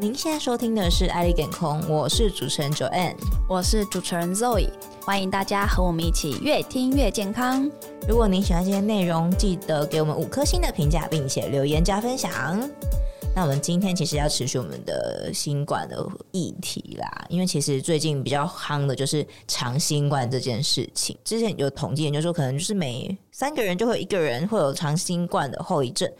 您现在收听的是《爱丽健康》，我是主持人 Joanne，我是主持人 Zoe，欢迎大家和我们一起越听越健康。如果您喜欢今天内容，记得给我们五颗星的评价，并且留言加分享。那我们今天其实要持续我们的新冠的议题啦，因为其实最近比较夯的就是长新冠这件事情。之前有统计研究说，可能就是每三个人就会有一个人会有长新冠的后遗症。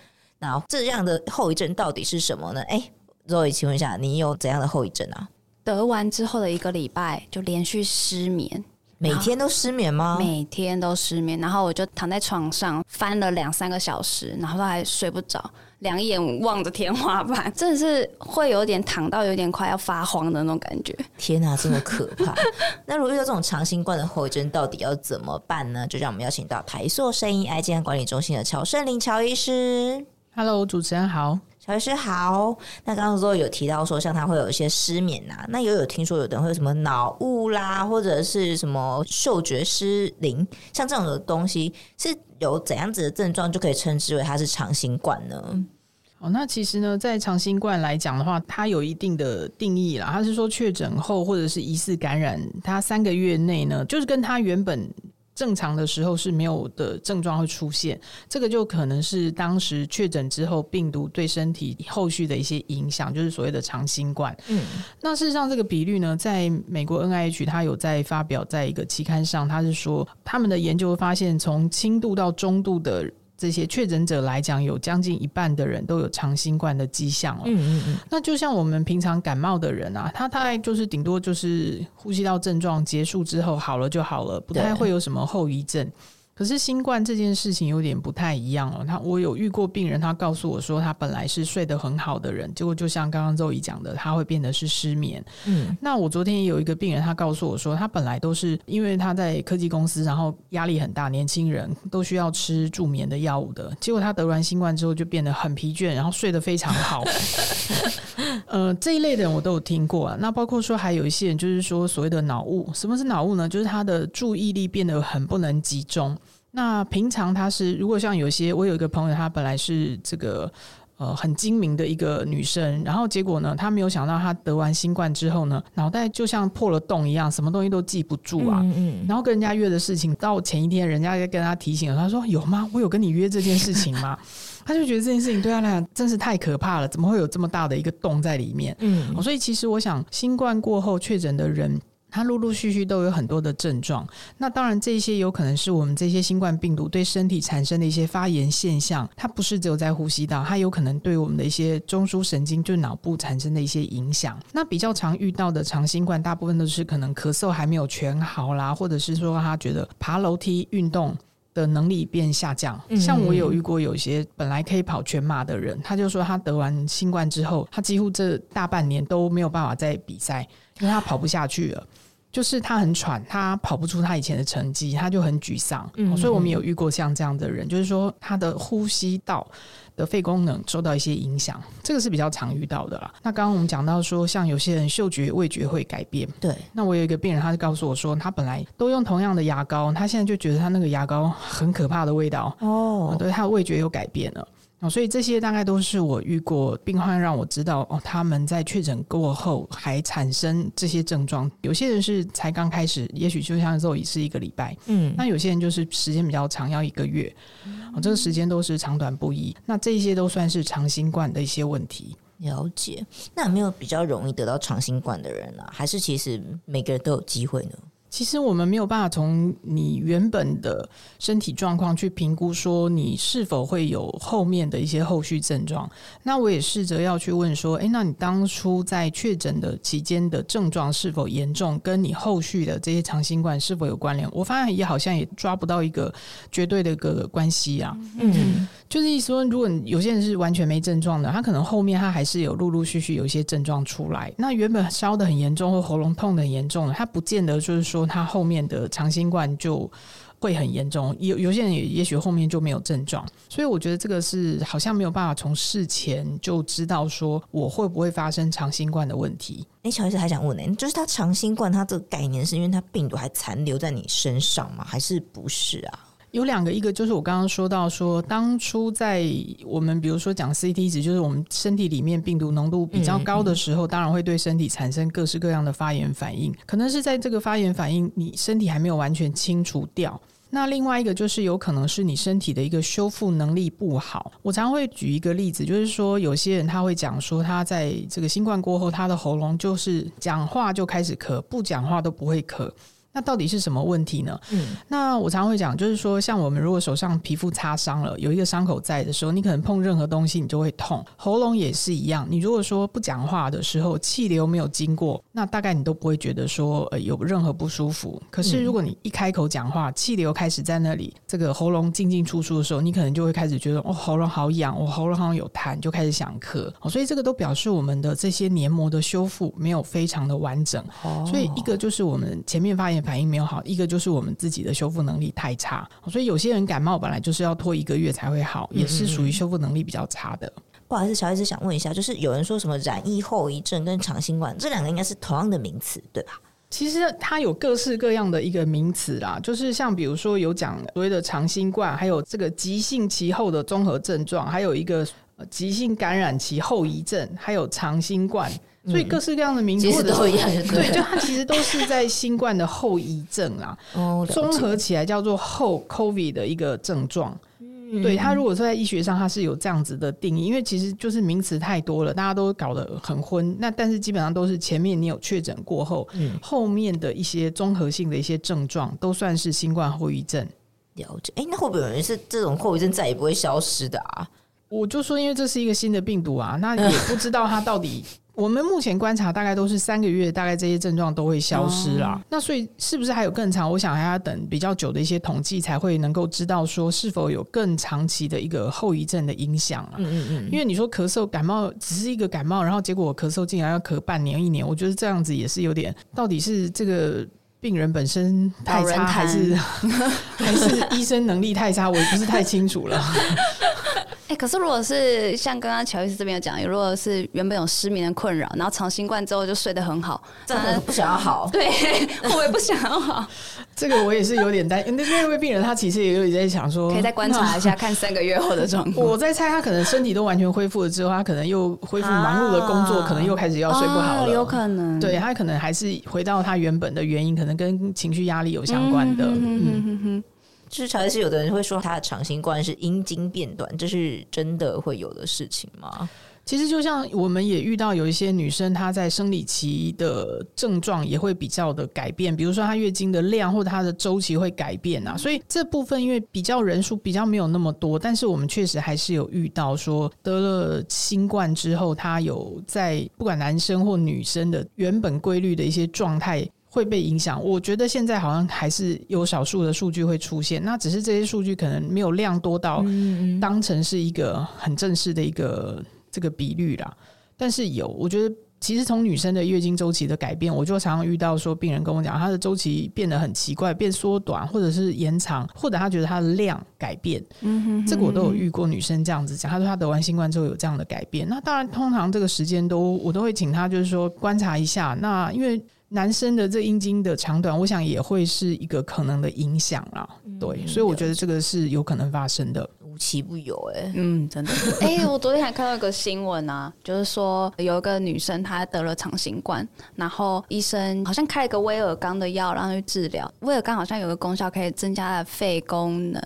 那这样的后遗症到底是什么呢？哎，Zoe，请问一下，你有怎样的后遗症啊？得完之后的一个礼拜就连续失眠，每天都失眠吗？每天都失眠，然后我就躺在床上翻了两三个小时，然后都还睡不着。两眼望着天花板，真的是会有点躺到有点快要发慌的那种感觉。天哪，这么可怕！那如果遇到这种长新冠的后遗症，到底要怎么办呢？就让我们邀请到台塑声医爱健康管理中心的乔圣林乔医师。Hello，主持人好，小医师好。那刚刚说有提到说，像他会有一些失眠呐、啊，那也有听说有的人会有什么脑雾啦，或者是什么嗅觉失灵，像这种的东西是。有怎样子的症状就可以称之为它是长新冠呢？哦，那其实呢，在长新冠来讲的话，它有一定的定义啦。它是说确诊后或者是疑似感染，它三个月内呢，就是跟它原本。正常的时候是没有的症状会出现，这个就可能是当时确诊之后病毒对身体后续的一些影响，就是所谓的长新冠。嗯，那事实上这个比率呢，在美国 NIH 它有在发表在一个期刊上，它是说他们的研究发现，从轻度到中度的。这些确诊者来讲，有将近一半的人都有长新冠的迹象了。嗯嗯嗯。那就像我们平常感冒的人啊，他大概就是顶多就是呼吸道症状结束之后好了就好了，不太会有什么后遗症。可是新冠这件事情有点不太一样哦。他我有遇过病人，他告诉我说，他本来是睡得很好的人，结果就像刚刚周怡讲的，他会变得是失眠。嗯，那我昨天也有一个病人，他告诉我说，他本来都是因为他在科技公司，然后压力很大，年轻人都需要吃助眠的药物的，结果他得完新冠之后就变得很疲倦，然后睡得非常好。呃，这一类的人我都有听过啊。那包括说还有一些人，就是说所谓的脑雾，什么是脑雾呢？就是他的注意力变得很不能集中。那平常他是，如果像有些，我有一个朋友，她本来是这个呃很精明的一个女生，然后结果呢，她没有想到她得完新冠之后呢，脑袋就像破了洞一样，什么东西都记不住啊。嗯嗯。然后跟人家约的事情，到前一天人家在跟他提醒，他说有吗？我有跟你约这件事情吗？他就觉得这件事情对他来讲真是太可怕了，怎么会有这么大的一个洞在里面？嗯。所以其实我想，新冠过后确诊的人。它陆陆续续都有很多的症状，那当然这些有可能是我们这些新冠病毒对身体产生的一些发炎现象，它不是只有在呼吸道，它有可能对我们的一些中枢神经，就脑部产生的一些影响。那比较常遇到的长新冠，大部分都是可能咳嗽还没有全好啦，或者是说他觉得爬楼梯运动的能力变下降。像我有遇过有些本来可以跑全马的人，他就说他得完新冠之后，他几乎这大半年都没有办法再比赛。因为他跑不下去了，就是他很喘，他跑不出他以前的成绩，他就很沮丧。嗯，所以我们有遇过像这样的人，就是说他的呼吸道的肺功能受到一些影响，这个是比较常遇到的啦。那刚刚我们讲到说，像有些人嗅觉、味觉会改变。对，那我有一个病人，他就告诉我说，他本来都用同样的牙膏，他现在就觉得他那个牙膏很可怕的味道。哦，对，他的味觉有改变了。哦，所以这些大概都是我遇过病患让我知道哦，他们在确诊过后还产生这些症状。有些人是才刚开始，也许就像肉已是一个礼拜，嗯，那有些人就是时间比较长，要一个月，哦，这个时间都是长短不一。那这些都算是长新冠的一些问题。了解，那有没有比较容易得到长新冠的人呢？还是其实每个人都有机会呢？其实我们没有办法从你原本的身体状况去评估说你是否会有后面的一些后续症状。那我也试着要去问说，诶，那你当初在确诊的期间的症状是否严重，跟你后续的这些长新冠是否有关联？我发现也好像也抓不到一个绝对的一个关系啊。嗯，就是意思说，如果有些人是完全没症状的，他可能后面他还是有陆陆续续有一些症状出来。那原本烧的很严重或喉咙痛的很严重的，他不见得就是说。说他后面的长新冠就会很严重，有有些人也也许后面就没有症状，所以我觉得这个是好像没有办法从事前就知道说我会不会发生长新冠的问题。哎，乔医师还想问呢，就是他长新冠，他这个概念是因为他病毒还残留在你身上吗？还是不是啊？有两个，一个就是我刚刚说到说，当初在我们比如说讲 CT 值，就是我们身体里面病毒浓度比较高的时候，嗯嗯，当然会对身体产生各式各样的发炎反应。可能是在这个发炎反应，你身体还没有完全清除掉。那另外一个就是有可能是你身体的一个修复能力不好。我常会举一个例子，就是说有些人他会讲说，他在这个新冠过后，他的喉咙就是讲话就开始咳，不讲话都不会咳。那到底是什么问题呢？嗯，那我常会讲，就是说，像我们如果手上皮肤擦伤了，有一个伤口在的时候，你可能碰任何东西你就会痛，喉咙也是一样。你如果说不讲话的时候，气流没有经过，那大概你都不会觉得说呃有任何不舒服。可是如果你一开口讲话，气流开始在那里，这个喉咙进进出出的时候，你可能就会开始觉得哦，喉咙好痒，我喉咙好像有痰，就开始想咳。所以这个都表示我们的这些黏膜的修复没有非常的完整。哦所以一个就是我们前面发炎反应没有好，一个就是我们自己的修复能力太差，所以有些人感冒本来就是要拖一个月才会好，也是属于修复能力比较差的。不好意思，小 S 想问一下，就是有人说什么染疫后遗症跟长新冠这两个应该是同样的名词，对吧？其实它有各式各样的一个名词啦，就是像比如说有讲所谓的长新冠，还有这个急性期后的综合症状，还有一个急性感染期后遗症，还有长新冠。所以各式各样的名字或者都一样，对，就它其实都是在新冠的后遗症啦，哦，综合起来叫做后 COVID 的一个症状。嗯，对，它如果说在医学上它是有这样子的定义，因为其实就是名词太多了，大家都搞得很昏。那但是基本上都是前面你有确诊过后，嗯，后面的一些综合性的一些症状都算是新冠后遗症。了解，哎，那会不会有人是这种后遗症再也不会消失的啊？我就说，因为这是一个新的病毒啊，那也不知道它到底。我们目前观察大概都是三个月，大概这些症状都会消失啦。哦、那所以是不是还有更长？我想还要等比较久的一些统计才会能够知道说是否有更长期的一个后遗症的影响啊。嗯嗯嗯。因为你说咳嗽感冒只是一个感冒，然后结果我咳嗽竟然要咳半年一年，我觉得这样子也是有点，到底是这个病人本身太差，还是 还是医生能力太差？我也不是太清楚了。哎、欸，可是如果是像刚刚乔伊斯这边有讲，如果是原本有失眠的困扰，然后长新冠之后就睡得很好，真的不想要好，对，我也不想要好。这个我也是有点担心。那那位病人他其实也有在想说，可以再观察一下，看三个月后的状况。我在猜他可能身体都完全恢复了之后，他可能又恢复忙碌的工作，啊、可能又开始要睡不好了，有可能。对，他可能还是回到他原本的原因，可能跟情绪压力有相关的。嗯。就是常常是有的人会说他的长新冠是阴茎变短，这是真的会有的事情吗？其实就像我们也遇到有一些女生，她在生理期的症状也会比较的改变，比如说她月经的量或者她的周期会改变啊。所以这部分因为比较人数比较没有那么多，但是我们确实还是有遇到说得了新冠之后，她有在不管男生或女生的原本规律的一些状态。会被影响，我觉得现在好像还是有少数的数据会出现，那只是这些数据可能没有量多到当成是一个很正式的一个这个比率啦。但是有，我觉得其实从女生的月经周期的改变，我就常常遇到说病人跟我讲，她的周期变得很奇怪，变缩短或者是延长，或者她觉得她的量改变。嗯哼，这个我都有遇过女生这样子讲，她说她得完新冠之后有这样的改变。那当然，通常这个时间都我都会请她就是说观察一下。那因为男生的这阴茎的长短，我想也会是一个可能的影响啦。嗯、对，所以我觉得这个是有可能发生的，无奇不有哎、欸。嗯，真的。哎、欸，我昨天还看到一个新闻啊，就是说有一个女生她得了长新冠，然后医生好像开了个威尔刚的药让她去治疗。威尔刚好像有个功效可以增加了肺功能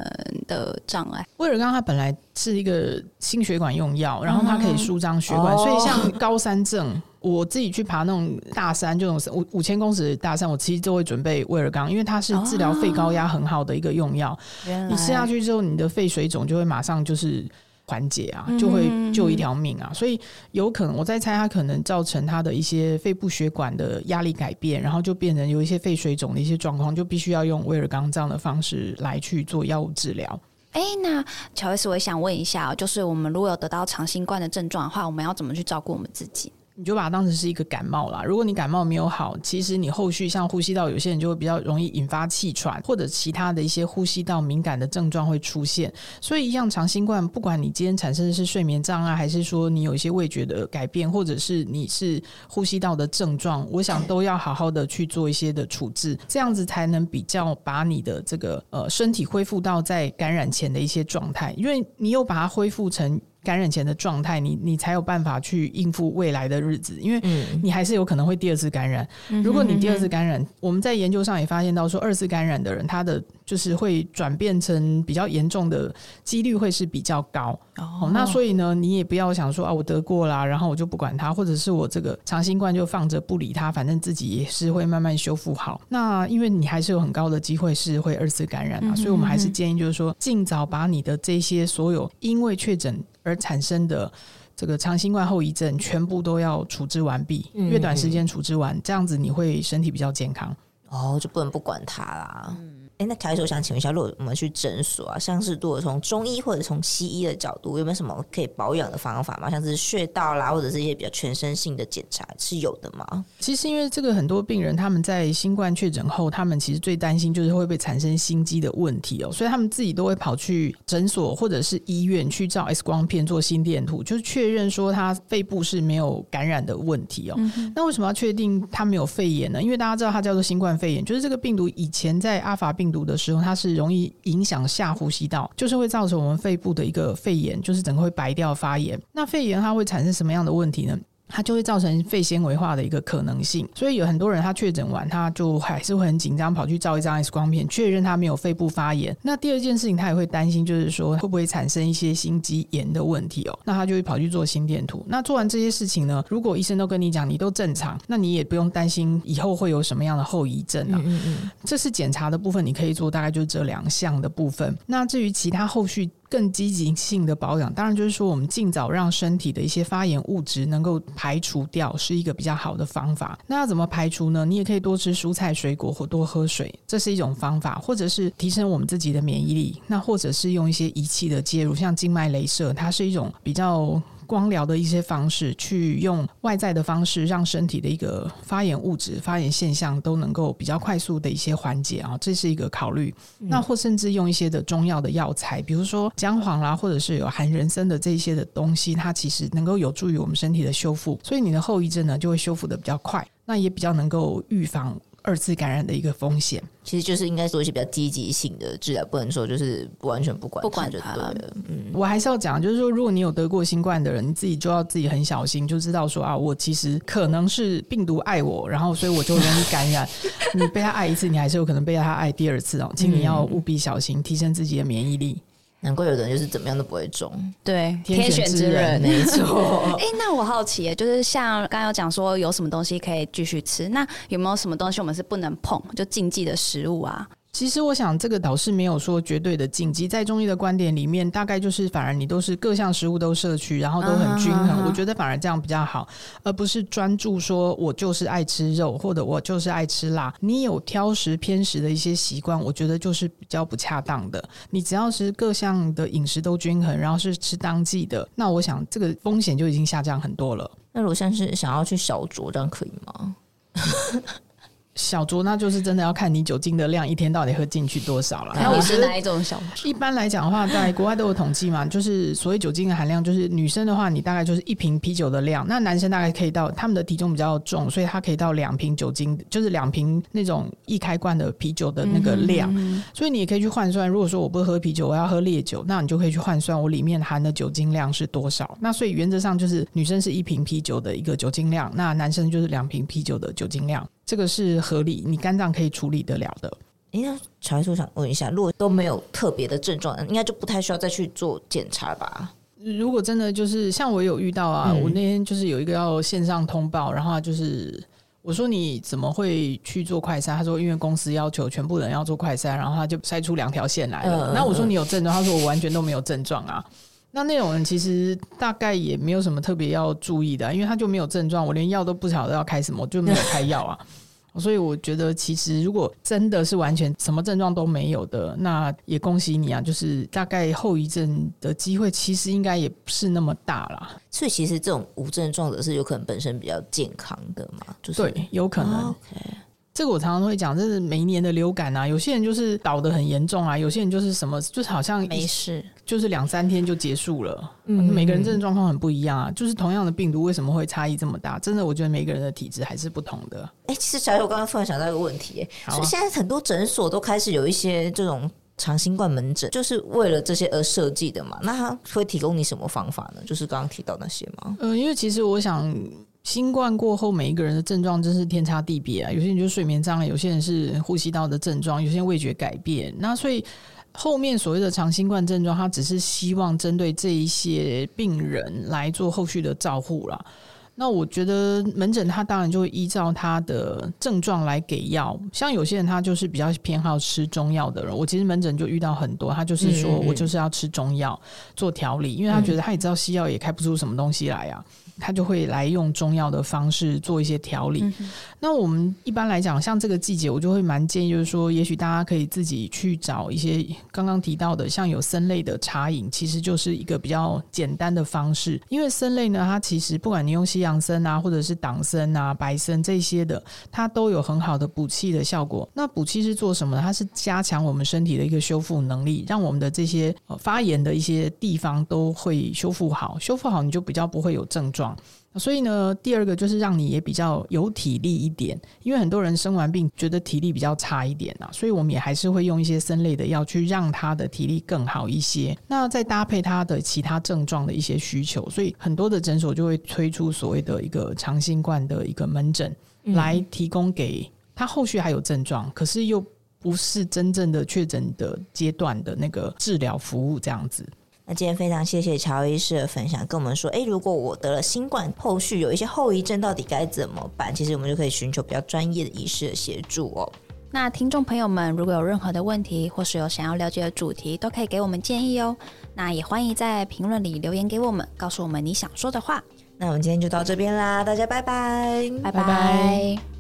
的障碍。威尔刚它本来是一个心血管用药，然后它可以舒张血管，嗯、所以像高山症。我自己去爬那种大山，这种五五千公尺的大山，我其实都会准备威尔刚，因为它是治疗肺高压很好的一个用药。哦、你吃下去之后，你的肺水肿就会马上就是缓解啊，就会救一条命啊。嗯、所以有可能我在猜，它可能造成它的一些肺部血管的压力改变，然后就变成有一些肺水肿的一些状况，就必须要用威尔刚这样的方式来去做药物治疗。哎，那乔伊斯，我也想问一下，就是我们如果有得到长新冠的症状的话，我们要怎么去照顾我们自己？你就把它当成是一个感冒啦。如果你感冒没有好，其实你后续像呼吸道，有些人就会比较容易引发气喘或者其他的一些呼吸道敏感的症状会出现。所以，一样长新冠，不管你今天产生的是睡眠障碍，还是说你有一些味觉的改变，或者是你是呼吸道的症状，我想都要好好的去做一些的处置，这样子才能比较把你的这个呃身体恢复到在感染前的一些状态，因为你又把它恢复成。感染前的状态，你你才有办法去应付未来的日子，因为你还是有可能会第二次感染。如果你第二次感染，我们在研究上也发现到说，二次感染的人，他的就是会转变成比较严重的几率会是比较高。哦，那所以呢，你也不要想说啊，我得过啦，然后我就不管它，或者是我这个长新冠就放着不理它，反正自己也是会慢慢修复好。那因为你还是有很高的机会是会二次感染啊，所以我们还是建议就是说，尽早把你的这些所有因为确诊。而产生的这个长新冠后遗症，全部都要处置完毕，越短时间处置完，这样子你会身体比较健康。哦，就不能不管它啦。哎，那凯叔，我想请问一下，如果我们去诊所啊，像是如果从中医或者从西医的角度，有没有什么可以保养的方法吗？像是穴道啦，或者是一些比较全身性的检查，是有的吗？其实，因为这个很多病人他们在新冠确诊后，他们其实最担心就是会不会产生心肌的问题哦，所以他们自己都会跑去诊所或者是医院去照 X 光片、做心电图，就是确认说他肺部是没有感染的问题哦。嗯、那为什么要确定他没有肺炎呢？因为大家知道它叫做新冠肺炎，就是这个病毒以前在阿法病病毒的时候，它是容易影响下呼吸道，就是会造成我们肺部的一个肺炎，就是整个会白掉发炎。那肺炎它会产生什么样的问题呢？它就会造成肺纤维化的一个可能性，所以有很多人他确诊完，他就还是会很紧张，跑去照一张 X 光片，确认他没有肺部发炎。那第二件事情，他也会担心，就是说会不会产生一些心肌炎的问题哦？那他就会跑去做心电图。那做完这些事情呢，如果医生都跟你讲你都正常，那你也不用担心以后会有什么样的后遗症啊。嗯嗯嗯。这是检查的部分，你可以做大概就是这两项的部分。那至于其他后续。更积极性的保养，当然就是说，我们尽早让身体的一些发炎物质能够排除掉，是一个比较好的方法。那要怎么排除呢？你也可以多吃蔬菜水果或多喝水，这是一种方法，或者是提升我们自己的免疫力。那或者是用一些仪器的介入，像静脉镭射，它是一种比较。光疗的一些方式，去用外在的方式，让身体的一个发炎物质、发炎现象都能够比较快速的一些缓解啊，这是一个考虑。嗯、那或甚至用一些的中药的药材，比如说姜黄啦，或者是有含人参的这一些的东西，它其实能够有助于我们身体的修复，所以你的后遗症呢就会修复的比较快，那也比较能够预防。二次感染的一个风险，其实就是应该做一些比较积极性的治疗，不能说就是不完全不管不管就他了。嗯，我还是要讲，就是说，如果你有得过新冠的人，你自己就要自己很小心，就知道说啊，我其实可能是病毒爱我，然后所以我就容易感染。你被他爱一次，你还是有可能被他爱第二次哦，请你要务必小心，提升自己的免疫力。难怪有的人就是怎么样都不会中，对，天选之人，没错。哎，那我好奇，就是像刚刚有讲说有什么东西可以继续吃，那有没有什么东西我们是不能碰，就禁忌的食物啊？其实我想，这个倒是没有说绝对的禁忌，在中医的观点里面，大概就是反而你都是各项食物都摄取，然后都很均衡。Uh huh. 我觉得反而这样比较好，而不是专注说我就是爱吃肉，或者我就是爱吃辣。你有挑食偏食的一些习惯，我觉得就是比较不恰当的。你只要是各项的饮食都均衡，然后是吃当季的，那我想这个风险就已经下降很多了。那如果像是想要去小酌，这样可以吗？小酌那就是真的要看你酒精的量一天到底喝进去多少了。那我是哪一种小酌？一般来讲的话，在国外都有统计嘛，就是所谓酒精的含量，就是女生的话，你大概就是一瓶啤酒的量；那男生大概可以到他们的体重比较重，所以他可以到两瓶酒精，就是两瓶那种易开罐的啤酒的那个量。所以你也可以去换算，如果说我不喝啤酒，我要喝烈酒，那你就可以去换算我里面含的酒精量是多少。那所以原则上就是女生是一瓶啤酒的一个酒精量，那男生就是两瓶啤酒的酒精量。这个是合理，你肝脏可以处理得了的。哎，那乔医生想问一下，如果都没有特别的症状，应该就不太需要再去做检查吧？如果真的就是像我有遇到啊，嗯、我那天就是有一个要线上通报，然后就是我说你怎么会去做快筛？他说因为公司要求全部人要做快筛，然后他就筛出两条线来了。嗯、那我说你有症状？他说我完全都没有症状啊。那那种人其实大概也没有什么特别要注意的，因为他就没有症状，我连药都不晓得要开什么，我就没有开药啊。所以我觉得，其实如果真的是完全什么症状都没有的，那也恭喜你啊！就是大概后遗症的机会，其实应该也不是那么大啦。所以其实这种无症状的是有可能本身比较健康的嘛？就是对，有可能。这个我常常都会讲，这是每一年的流感啊，有些人就是倒的很严重啊，有些人就是什么，就是好像没事，就是两三天就结束了。嗯，每个人真的状况很不一样啊，就是同样的病毒为什么会差异这么大？真的，我觉得每个人的体质还是不同的。哎，其实小友，我刚刚突然想到一个问题，哎，所以现在很多诊所都开始有一些这种长新冠门诊，就是为了这些而设计的嘛？那他会提供你什么方法呢？就是刚刚提到那些吗？呃，因为其实我想。新冠过后，每一个人的症状真是天差地别啊！有些人就是睡眠障碍，有些人是呼吸道的症状，有些人味觉改变。那所以后面所谓的长新冠症状，他只是希望针对这一些病人来做后续的照护啦。那我觉得门诊他当然就会依照他的症状来给药。像有些人他就是比较偏好吃中药的人，我其实门诊就遇到很多，他就是说我就是要吃中药做调理，因为他觉得他也知道西药也开不出什么东西来啊。他就会来用中药的方式做一些调理。嗯、那我们一般来讲，像这个季节，我就会蛮建议，就是说，也许大家可以自己去找一些刚刚提到的，像有参类的茶饮，其实就是一个比较简单的方式。因为参类呢，它其实不管你用西洋参啊，或者是党参啊、白参这些的，它都有很好的补气的效果。那补气是做什么呢？它是加强我们身体的一个修复能力，让我们的这些发炎的一些地方都会修复好。修复好，你就比较不会有症状。所以呢，第二个就是让你也比较有体力一点，因为很多人生完病觉得体力比较差一点啊，所以我们也还是会用一些生类的药去让他的体力更好一些。那再搭配他的其他症状的一些需求，所以很多的诊所就会推出所谓的一个长新冠的一个门诊，来提供给他后续还有症状，可是又不是真正的确诊的阶段的那个治疗服务这样子。那今天非常谢谢乔医师的分享，跟我们说，诶，如果我得了新冠，后续有一些后遗症，到底该怎么办？其实我们就可以寻求比较专业的医师的协助哦。那听众朋友们，如果有任何的问题，或是有想要了解的主题，都可以给我们建议哦。那也欢迎在评论里留言给我们，告诉我们你想说的话。那我们今天就到这边啦，大家拜拜，拜拜。拜拜。